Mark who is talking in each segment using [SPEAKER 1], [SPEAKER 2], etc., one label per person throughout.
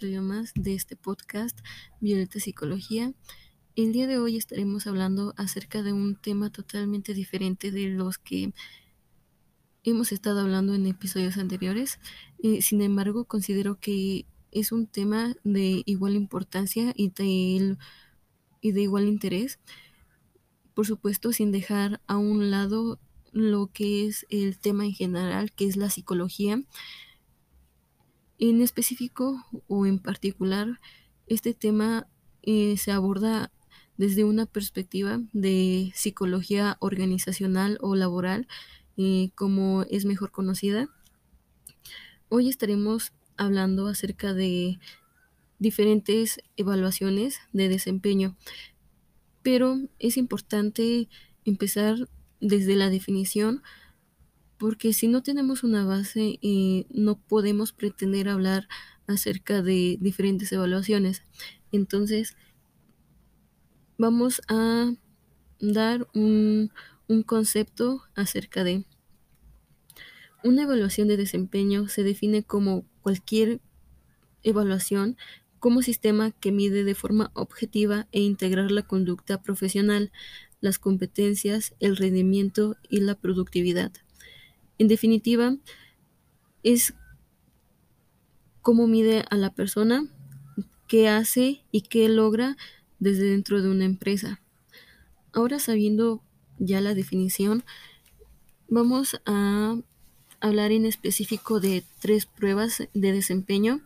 [SPEAKER 1] episodio más de este podcast Violeta Psicología. El día de hoy estaremos hablando acerca de un tema totalmente diferente de los que hemos estado hablando en episodios anteriores. Eh, sin embargo, considero que es un tema de igual importancia y de, y de igual interés. Por supuesto, sin dejar a un lado lo que es el tema en general, que es la psicología. En específico o en particular, este tema eh, se aborda desde una perspectiva de psicología organizacional o laboral, eh, como es mejor conocida. Hoy estaremos hablando acerca de diferentes evaluaciones de desempeño, pero es importante empezar desde la definición porque si no tenemos una base eh, no podemos pretender hablar acerca de diferentes evaluaciones. Entonces, vamos a dar un, un concepto acerca de una evaluación de desempeño se define como cualquier evaluación como sistema que mide de forma objetiva e integrar la conducta profesional, las competencias, el rendimiento y la productividad. En definitiva, es cómo mide a la persona, qué hace y qué logra desde dentro de una empresa. Ahora sabiendo ya la definición, vamos a hablar en específico de tres pruebas de desempeño,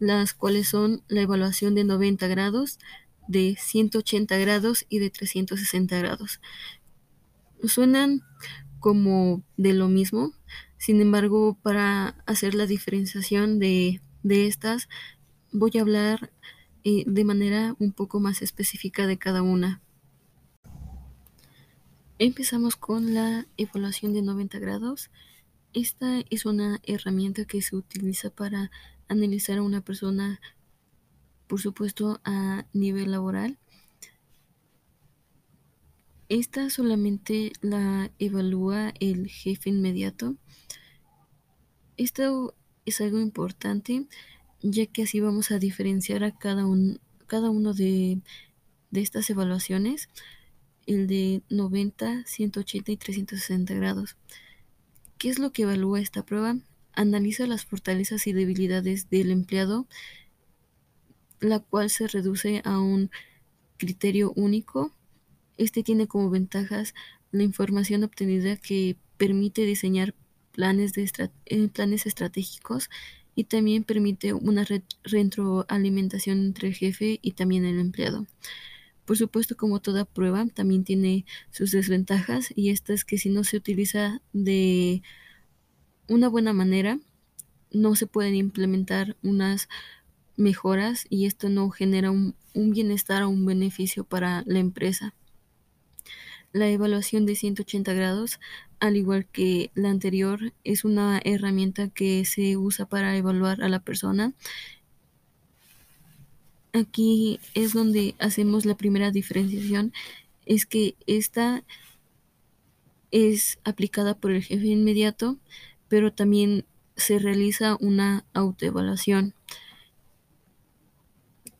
[SPEAKER 1] las cuales son la evaluación de 90 grados, de 180 grados y de 360 grados. Suenan como de lo mismo. Sin embargo, para hacer la diferenciación de, estas, voy a hablar eh, de manera un poco más específica de cada una. Empezamos con la evaluación de 90 grados. Esta es una herramienta que se utiliza para analizar a una persona, por supuesto, a nivel laboral esta solamente la evalúa el jefe inmediato. Esto es algo importante ya que así vamos a diferenciar a cada, cada uno de, de estas evaluaciones, el de 90, 180 y 360 grados. ¿Qué es lo que evalúa esta prueba? Analiza las fortalezas y debilidades del empleado, la cual se reduce a un criterio único este tiene como ventajas la información obtenida que permite diseñar planes, de eh, planes estratégicos y también permite una retroalimentación entre el jefe y también el empleado. Por supuesto, como toda prueba, también tiene sus desventajas y esta es que si no se utiliza de una buena manera, no se pueden implementar unas mejoras y esto no genera un bienestar o un beneficio para la empresa. La evaluación de 180 grados, al igual que la anterior, es una herramienta que se usa para evaluar a la persona. Aquí es donde hacemos la primera diferenciación, es que esta es aplicada por el jefe inmediato, pero también se realiza una autoevaluación.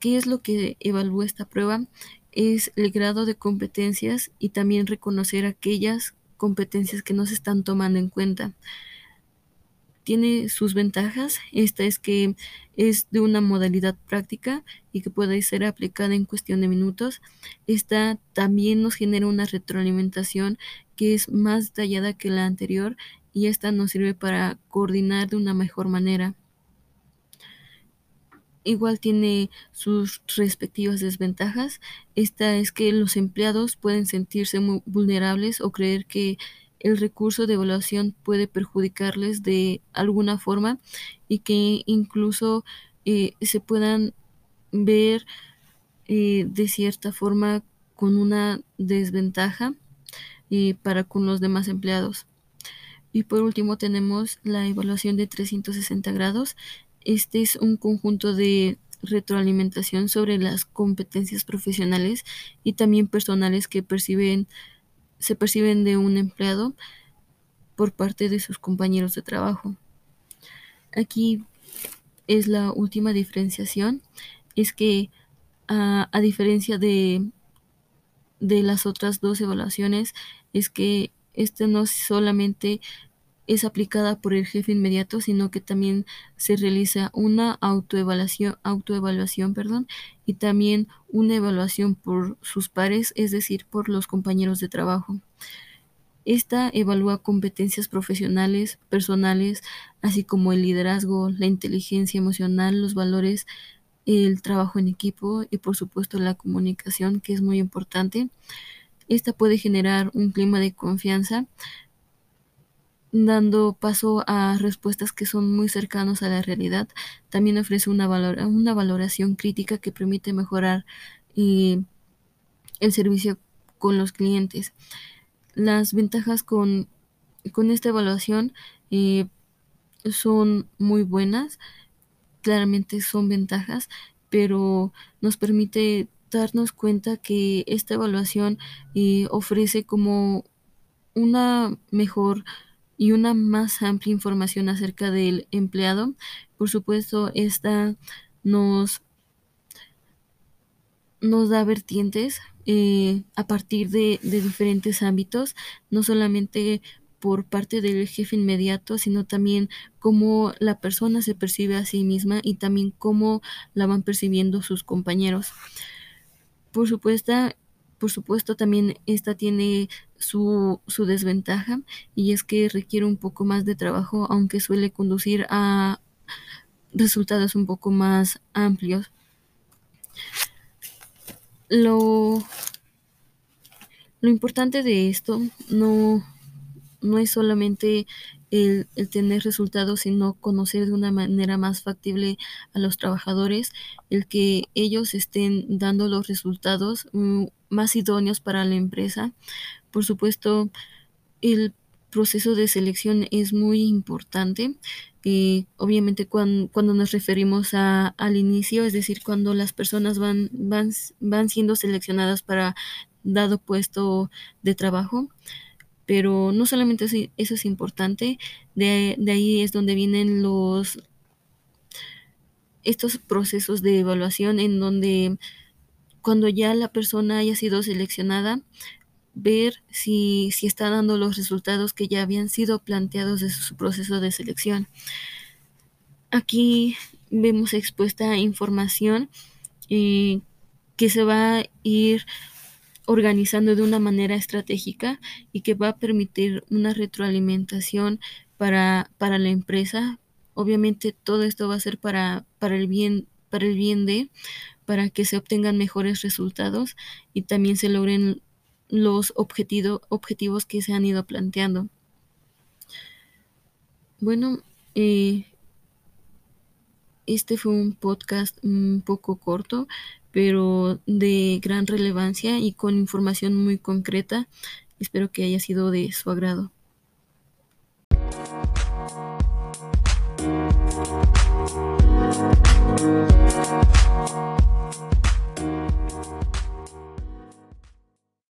[SPEAKER 1] ¿Qué es lo que evalúa esta prueba? Es el grado de competencias y también reconocer aquellas competencias que no se están tomando en cuenta. Tiene sus ventajas, esta es que es de una modalidad práctica y que puede ser aplicada en cuestión de minutos. Esta también nos genera una retroalimentación que es más detallada que la anterior y esta nos sirve para coordinar de una mejor manera igual tiene sus respectivas desventajas. Esta es que los empleados pueden sentirse muy vulnerables o creer que el recurso de evaluación puede perjudicarles de alguna forma y que incluso eh, se puedan ver eh, de cierta forma con una desventaja eh, para con los demás empleados. Y por último tenemos la evaluación de 360 grados. Este es un conjunto de retroalimentación sobre las competencias profesionales y también personales que perciben, se perciben de un empleado por parte de sus compañeros de trabajo. Aquí es la última diferenciación, es que a, diferencia de, de las otras dos evaluaciones, es que esta no solamente es aplicada por el jefe inmediato, sino que también se realiza una autoevaluación, autoevaluación perdón, y también una evaluación por sus pares, es decir, por los compañeros de trabajo. Esta evalúa competencias profesionales, personales, así como el liderazgo, la inteligencia emocional, los valores, el trabajo en equipo y por supuesto la comunicación, que es muy importante. Esta puede generar un clima de confianza, dando paso a respuestas que son muy cercanos a la realidad. También ofrece una, valor una valoración crítica que permite mejorar eh, el servicio con los clientes. Las ventajas con, con esta evaluación eh, son muy buenas, claramente son ventajas, pero nos permite darnos cuenta que esta evaluación eh, ofrece como una mejor y una más amplia información acerca del empleado. Por supuesto, esta nos, nos da vertientes eh, a partir de, de diferentes ámbitos, no solamente por parte del jefe inmediato, sino también cómo la persona se percibe a sí misma y también cómo la van percibiendo sus compañeros. Por supuesto, por supuesto también esta tiene su, su desventaja y es que requiere un poco más de trabajo, aunque suele conducir a resultados un poco más amplios. Lo, lo importante de esto no, no es solamente el, el, tener resultados, sino conocer de una manera más factible a los trabajadores, el que ellos estén dando los resultados mm, más idóneos para la empresa, por supuesto, el proceso de selección es muy importante. Eh, obviamente cuando, nos referimos a, al inicio, es decir, cuando las personas van, van, van siendo seleccionadas para dado puesto de trabajo. Pero no solamente eso es importante, de, de ahí es donde vienen los estos procesos de evaluación en donde cuando ya la persona haya sido seleccionada, ver si, si está dando los resultados que ya habían sido planteados desde su proceso de selección. Aquí vemos expuesta información eh, que se va a ir organizando de una manera estratégica y que va a permitir una retroalimentación para, para la empresa. Obviamente todo esto va a ser para, para el bien, para el bien de, para que se obtengan mejores resultados y también se logren los objetivo, objetivos que se han ido planteando. Bueno, eh, este fue un podcast un poco corto, pero de gran relevancia y con información muy concreta. Espero que haya sido de su agrado.